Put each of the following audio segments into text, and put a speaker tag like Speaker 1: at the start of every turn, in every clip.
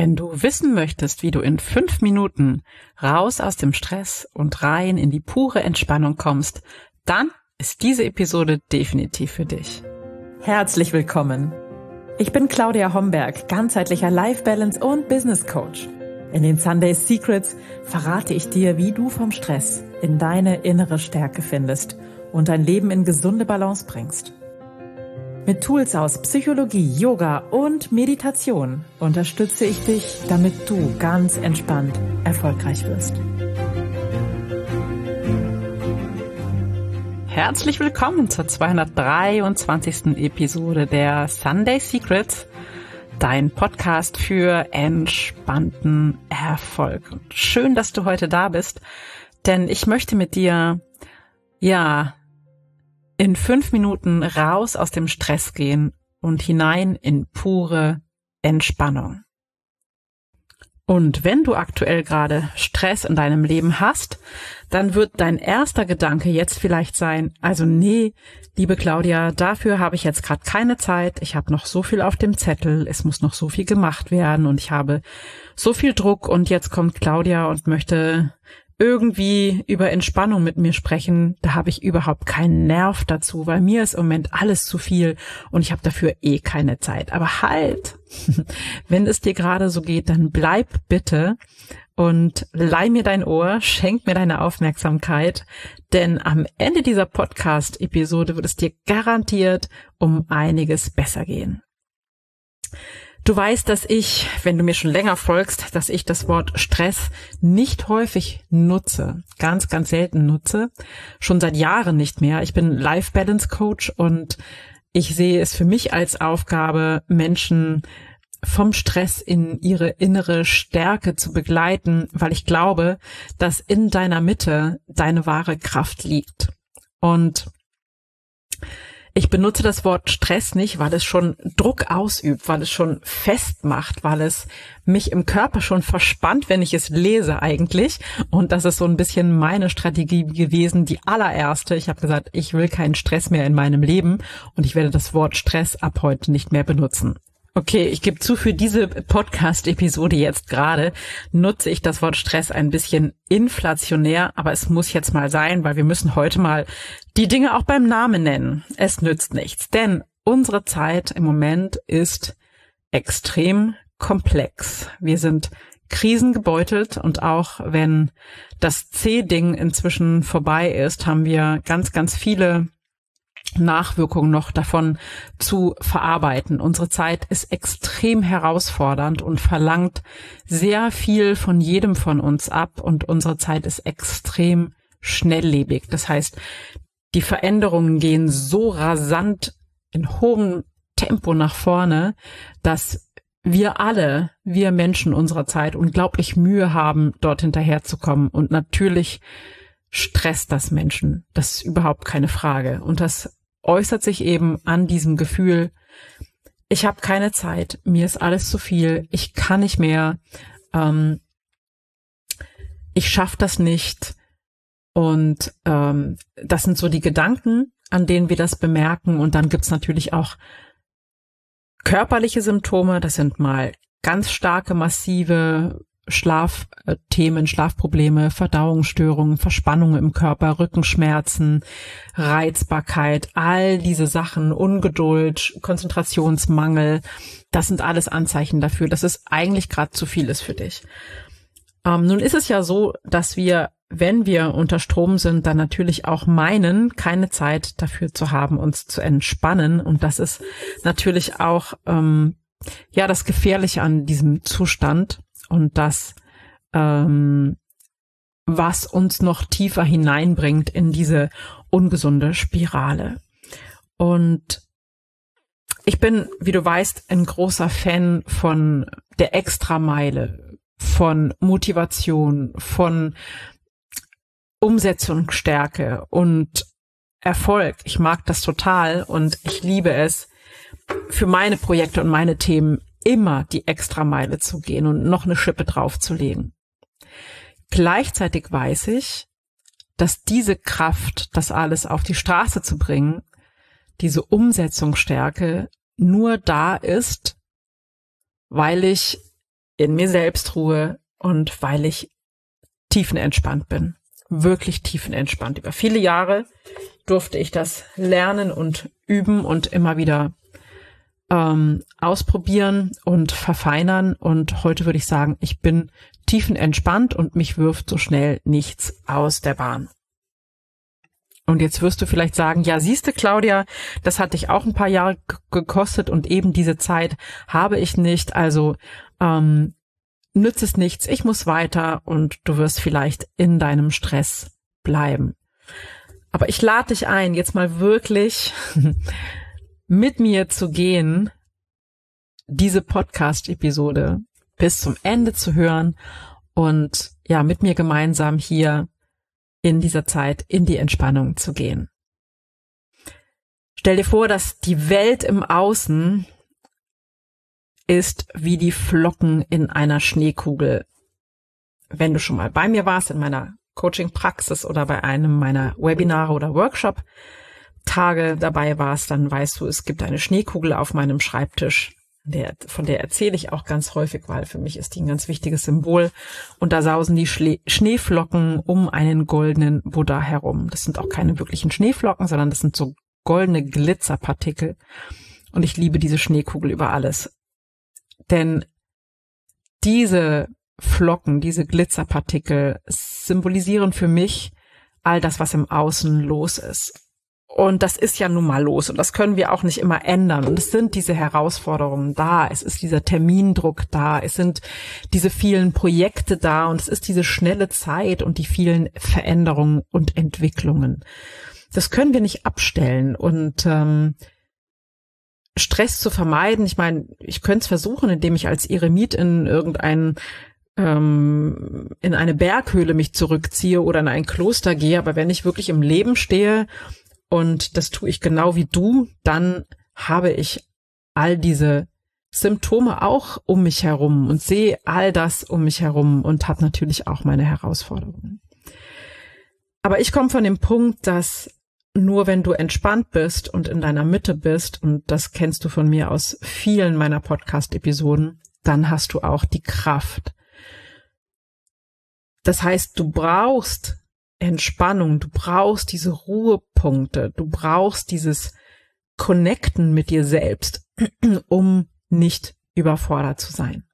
Speaker 1: Wenn du wissen möchtest, wie du in fünf Minuten raus aus dem Stress und rein in die pure Entspannung kommst, dann ist diese Episode definitiv für dich. Herzlich willkommen. Ich bin Claudia Homberg, ganzheitlicher Life Balance und Business Coach. In den Sunday Secrets verrate ich dir, wie du vom Stress in deine innere Stärke findest und dein Leben in gesunde Balance bringst. Mit Tools aus Psychologie, Yoga und Meditation unterstütze ich dich, damit du ganz entspannt erfolgreich wirst. Herzlich willkommen zur 223. Episode der Sunday Secrets, dein Podcast für entspannten Erfolg. Schön, dass du heute da bist, denn ich möchte mit dir, ja, in fünf Minuten raus aus dem Stress gehen und hinein in pure Entspannung. Und wenn du aktuell gerade Stress in deinem Leben hast, dann wird dein erster Gedanke jetzt vielleicht sein, also nee, liebe Claudia, dafür habe ich jetzt gerade keine Zeit, ich habe noch so viel auf dem Zettel, es muss noch so viel gemacht werden und ich habe so viel Druck. Und jetzt kommt Claudia und möchte irgendwie über Entspannung mit mir sprechen, da habe ich überhaupt keinen Nerv dazu, weil mir ist im Moment alles zu viel und ich habe dafür eh keine Zeit. Aber halt, wenn es dir gerade so geht, dann bleib bitte und leih mir dein Ohr, schenk mir deine Aufmerksamkeit, denn am Ende dieser Podcast-Episode wird es dir garantiert um einiges besser gehen. Du weißt, dass ich, wenn du mir schon länger folgst, dass ich das Wort Stress nicht häufig nutze, ganz, ganz selten nutze, schon seit Jahren nicht mehr. Ich bin Life Balance Coach und ich sehe es für mich als Aufgabe, Menschen vom Stress in ihre innere Stärke zu begleiten, weil ich glaube, dass in deiner Mitte deine wahre Kraft liegt. Und ich benutze das Wort Stress nicht, weil es schon Druck ausübt, weil es schon festmacht, weil es mich im Körper schon verspannt, wenn ich es lese eigentlich. Und das ist so ein bisschen meine Strategie gewesen, die allererste. Ich habe gesagt, ich will keinen Stress mehr in meinem Leben und ich werde das Wort Stress ab heute nicht mehr benutzen. Okay, ich gebe zu, für diese Podcast-Episode jetzt gerade nutze ich das Wort Stress ein bisschen inflationär, aber es muss jetzt mal sein, weil wir müssen heute mal die Dinge auch beim Namen nennen. Es nützt nichts, denn unsere Zeit im Moment ist extrem komplex. Wir sind krisengebeutelt und auch wenn das C-Ding inzwischen vorbei ist, haben wir ganz, ganz viele Nachwirkungen noch davon zu verarbeiten. Unsere Zeit ist extrem herausfordernd und verlangt sehr viel von jedem von uns ab und unsere Zeit ist extrem schnelllebig. Das heißt, die Veränderungen gehen so rasant in hohem Tempo nach vorne, dass wir alle, wir Menschen unserer Zeit unglaublich Mühe haben, dort hinterherzukommen. Und natürlich stresst das Menschen. Das ist überhaupt keine Frage. Und das äußert sich eben an diesem Gefühl, ich habe keine Zeit, mir ist alles zu viel, ich kann nicht mehr, ähm, ich schaffe das nicht. Und ähm, das sind so die Gedanken, an denen wir das bemerken. Und dann gibt's natürlich auch körperliche Symptome. Das sind mal ganz starke, massive Schlafthemen, Schlafprobleme, Verdauungsstörungen, Verspannungen im Körper, Rückenschmerzen, Reizbarkeit, all diese Sachen, Ungeduld, Konzentrationsmangel, das sind alles Anzeichen dafür, dass es eigentlich gerade zu viel ist für dich. Ähm, nun ist es ja so, dass wir, wenn wir unter Strom sind, dann natürlich auch meinen, keine Zeit dafür zu haben, uns zu entspannen. Und das ist natürlich auch ähm, ja das Gefährliche an diesem Zustand und das, ähm, was uns noch tiefer hineinbringt in diese ungesunde Spirale. Und ich bin, wie du weißt, ein großer Fan von der Extrameile, von Motivation, von Umsetzungsstärke und Erfolg. Ich mag das total und ich liebe es, für meine Projekte und meine Themen immer die Extrameile zu gehen und noch eine Schippe draufzulegen. Gleichzeitig weiß ich, dass diese Kraft, das alles auf die Straße zu bringen, diese Umsetzungsstärke nur da ist, weil ich in mir selbst ruhe und weil ich tiefenentspannt bin. Wirklich tiefenentspannt. Über viele Jahre durfte ich das lernen und üben und immer wieder ähm, ausprobieren und verfeinern. Und heute würde ich sagen, ich bin tiefenentspannt und mich wirft so schnell nichts aus der Bahn. Und jetzt wirst du vielleicht sagen, ja, siehste Claudia, das hat dich auch ein paar Jahre gekostet und eben diese Zeit habe ich nicht. Also ähm, nützt es nichts, ich muss weiter und du wirst vielleicht in deinem Stress bleiben. Aber ich lade dich ein, jetzt mal wirklich mit mir zu gehen, diese Podcast-Episode bis zum Ende zu hören und ja, mit mir gemeinsam hier in dieser Zeit in die Entspannung zu gehen. Stell dir vor, dass die Welt im Außen ist wie die Flocken in einer Schneekugel. Wenn du schon mal bei mir warst in meiner Coaching-Praxis oder bei einem meiner Webinare oder Workshop-Tage dabei warst, dann weißt du, es gibt eine Schneekugel auf meinem Schreibtisch der, von der erzähle ich auch ganz häufig, weil für mich ist die ein ganz wichtiges Symbol. Und da sausen die Schle Schneeflocken um einen goldenen Buddha herum. Das sind auch keine wirklichen Schneeflocken, sondern das sind so goldene Glitzerpartikel. Und ich liebe diese Schneekugel über alles. Denn diese Flocken, diese Glitzerpartikel symbolisieren für mich all das, was im Außen los ist. Und das ist ja nun mal los und das können wir auch nicht immer ändern. Und es sind diese Herausforderungen da, es ist dieser Termindruck da, es sind diese vielen Projekte da und es ist diese schnelle Zeit und die vielen Veränderungen und Entwicklungen. Das können wir nicht abstellen und ähm, Stress zu vermeiden. Ich meine, ich könnte es versuchen, indem ich als Eremit in irgendeinen ähm, in eine Berghöhle mich zurückziehe oder in ein Kloster gehe, aber wenn ich wirklich im Leben stehe und das tue ich genau wie du, dann habe ich all diese Symptome auch um mich herum und sehe all das um mich herum und habe natürlich auch meine Herausforderungen. Aber ich komme von dem Punkt, dass nur wenn du entspannt bist und in deiner Mitte bist, und das kennst du von mir aus vielen meiner Podcast-Episoden, dann hast du auch die Kraft. Das heißt, du brauchst Entspannung, du brauchst diese Ruhepunkte, du brauchst dieses Connecten mit dir selbst, um nicht überfordert zu sein.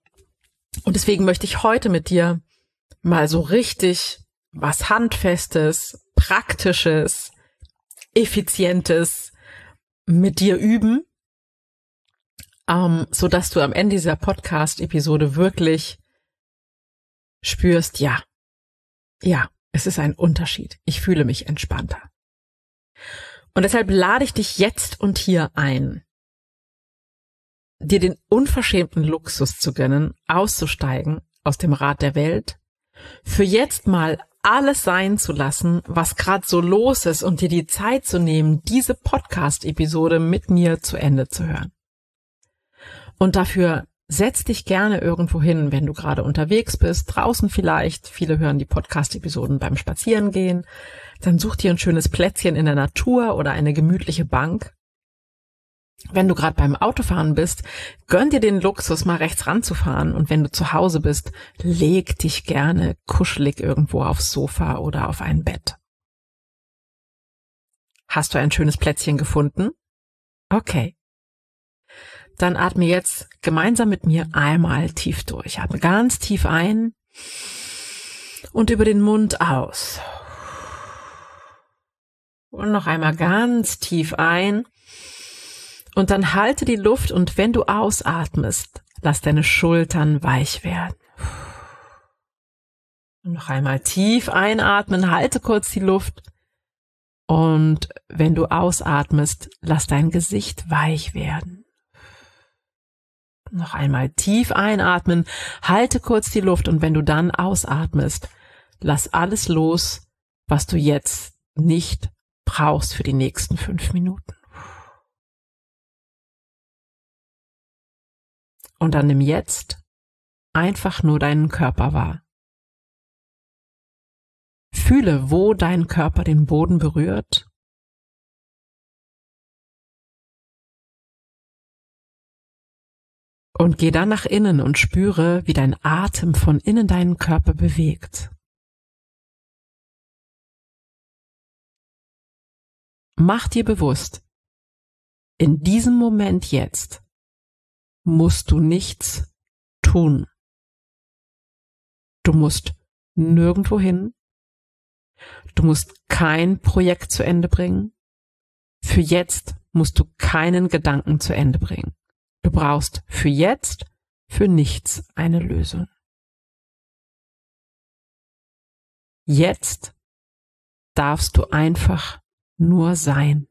Speaker 1: Und deswegen möchte ich heute mit dir mal so richtig was Handfestes, Praktisches, Effizientes mit dir üben, ähm, so dass du am Ende dieser Podcast-Episode wirklich spürst, ja, ja, es ist ein Unterschied. Ich fühle mich entspannter. Und deshalb lade ich dich jetzt und hier ein, dir den unverschämten Luxus zu gönnen, auszusteigen aus dem Rad der Welt, für jetzt mal alles sein zu lassen, was gerade so los ist und dir die Zeit zu nehmen, diese Podcast-Episode mit mir zu Ende zu hören. Und dafür setz dich gerne irgendwo hin, wenn du gerade unterwegs bist, draußen vielleicht. Viele hören die Podcast-Episoden beim Spazierengehen. Dann such dir ein schönes Plätzchen in der Natur oder eine gemütliche Bank. Wenn du gerade beim Autofahren bist, gönn dir den Luxus, mal rechts ranzufahren. Und wenn du zu Hause bist, leg dich gerne kuschelig irgendwo aufs Sofa oder auf ein Bett. Hast du ein schönes Plätzchen gefunden? Okay. Dann atme jetzt gemeinsam mit mir einmal tief durch. Atme ganz tief ein und über den Mund aus. Und noch einmal ganz tief ein. Und dann halte die Luft und wenn du ausatmest, lass deine Schultern weich werden. Und noch einmal tief einatmen, halte kurz die Luft. Und wenn du ausatmest, lass dein Gesicht weich werden. Noch einmal tief einatmen, halte kurz die Luft und wenn du dann ausatmest, lass alles los, was du jetzt nicht brauchst für die nächsten fünf Minuten. Und dann nimm jetzt einfach nur deinen Körper wahr. Fühle, wo dein Körper den Boden berührt Und geh dann nach innen und spüre, wie dein Atem von innen deinen Körper bewegt. Mach dir bewusst, in diesem Moment jetzt musst du nichts tun. Du musst nirgendwo hin. Du musst kein Projekt zu Ende bringen. Für jetzt musst du keinen Gedanken zu Ende bringen. Du brauchst für jetzt, für nichts eine Lösung. Jetzt darfst du einfach nur sein.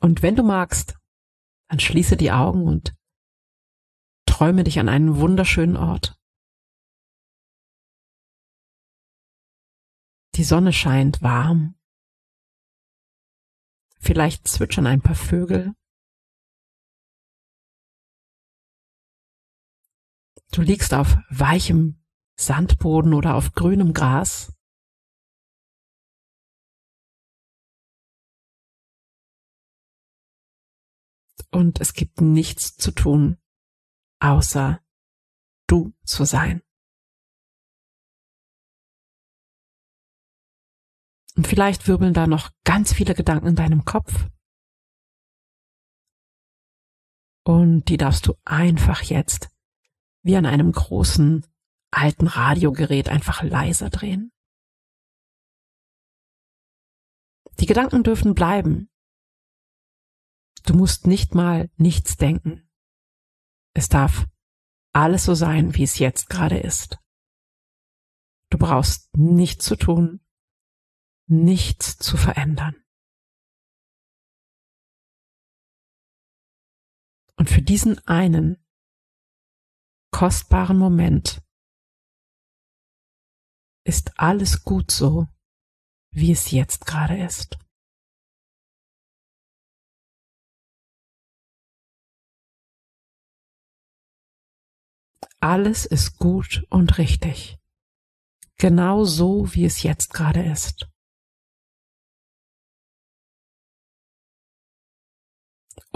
Speaker 1: Und wenn du magst, dann schließe die Augen und träume dich an einen wunderschönen Ort. Die Sonne scheint warm. Vielleicht zwitschern ein paar Vögel. Du liegst auf weichem Sandboden oder auf grünem Gras. Und es gibt nichts zu tun, außer du zu sein. Und vielleicht wirbeln da noch ganz viele Gedanken in deinem Kopf. Und die darfst du einfach jetzt wie an einem großen alten Radiogerät einfach leiser drehen. Die Gedanken dürfen bleiben. Du musst nicht mal nichts denken. Es darf alles so sein, wie es jetzt gerade ist. Du brauchst nichts zu tun, nichts zu verändern. Und für diesen einen kostbaren Moment ist alles gut so, wie es jetzt gerade ist. Alles ist gut und richtig, genau so, wie es jetzt gerade ist.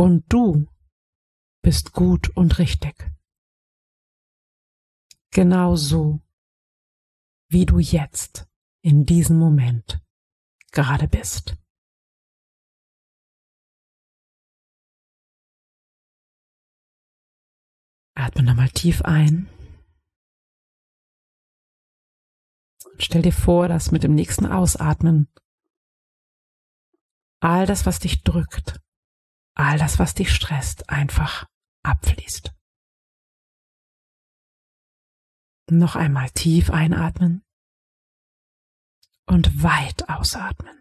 Speaker 1: Und du bist gut und richtig. Genau so, wie du jetzt in diesem Moment gerade bist. Atme nochmal tief ein. Und stell dir vor, dass mit dem nächsten Ausatmen all das, was dich drückt, all das, was dich stresst, einfach abfließt. Noch einmal tief einatmen und weit ausatmen.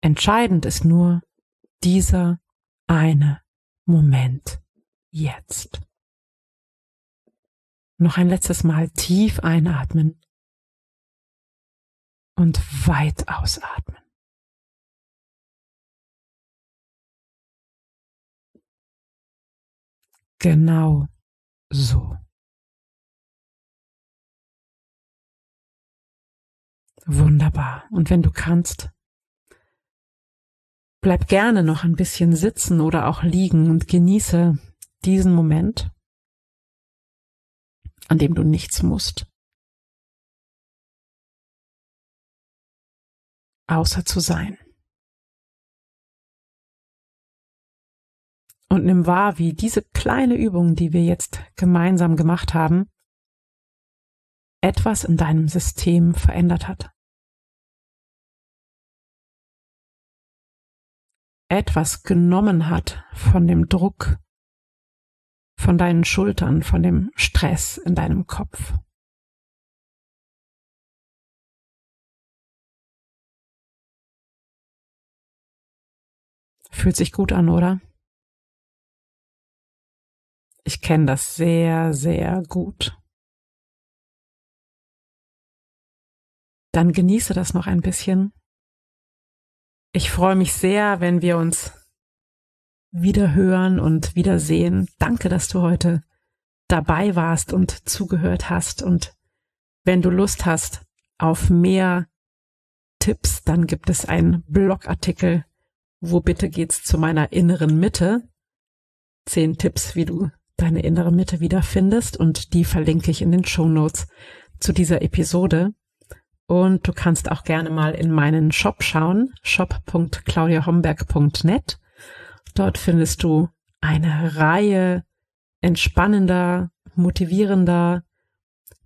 Speaker 1: Entscheidend ist nur dieser eine Moment jetzt. Noch ein letztes Mal tief einatmen und weit ausatmen. Genau so. Wunderbar. Und wenn du kannst, bleib gerne noch ein bisschen sitzen oder auch liegen und genieße diesen Moment, an dem du nichts musst. Außer zu sein. Und nimm wahr, wie diese kleine Übung, die wir jetzt gemeinsam gemacht haben, etwas in deinem System verändert hat. Etwas genommen hat von dem Druck, von deinen Schultern, von dem Stress in deinem Kopf. Fühlt sich gut an, oder? Ich kenne das sehr, sehr gut. Dann genieße das noch ein bisschen. Ich freue mich sehr, wenn wir uns wieder hören und wiedersehen. Danke, dass du heute dabei warst und zugehört hast. Und wenn du Lust hast, auf mehr Tipps, dann gibt es einen Blogartikel, wo bitte geht's zu meiner inneren Mitte. Zehn Tipps, wie du deine innere Mitte wiederfindest und die verlinke ich in den Show Notes zu dieser Episode. Und du kannst auch gerne mal in meinen Shop schauen, shop.claudiahomberg.net. Dort findest du eine Reihe entspannender, motivierender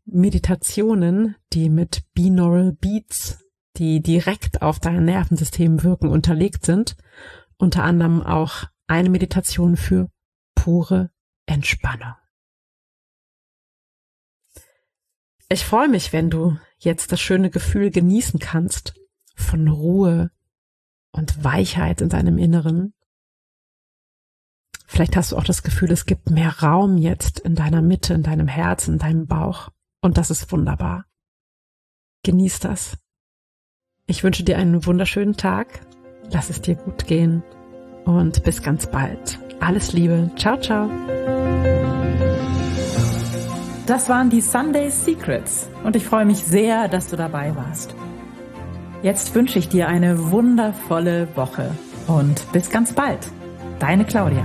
Speaker 1: Meditationen, die mit Binaural Beats, die direkt auf dein Nervensystem wirken, unterlegt sind. Unter anderem auch eine Meditation für pure Entspannung. Ich freue mich, wenn du jetzt das schöne Gefühl genießen kannst von Ruhe und Weichheit in deinem Inneren. Vielleicht hast du auch das Gefühl, es gibt mehr Raum jetzt in deiner Mitte, in deinem Herz, in deinem Bauch. Und das ist wunderbar. Genieß das. Ich wünsche dir einen wunderschönen Tag. Lass es dir gut gehen. Und bis ganz bald. Alles Liebe. Ciao, ciao. Das waren die Sunday Secrets und ich freue mich sehr, dass du dabei warst. Jetzt wünsche ich dir eine wundervolle Woche und bis ganz bald. Deine Claudia.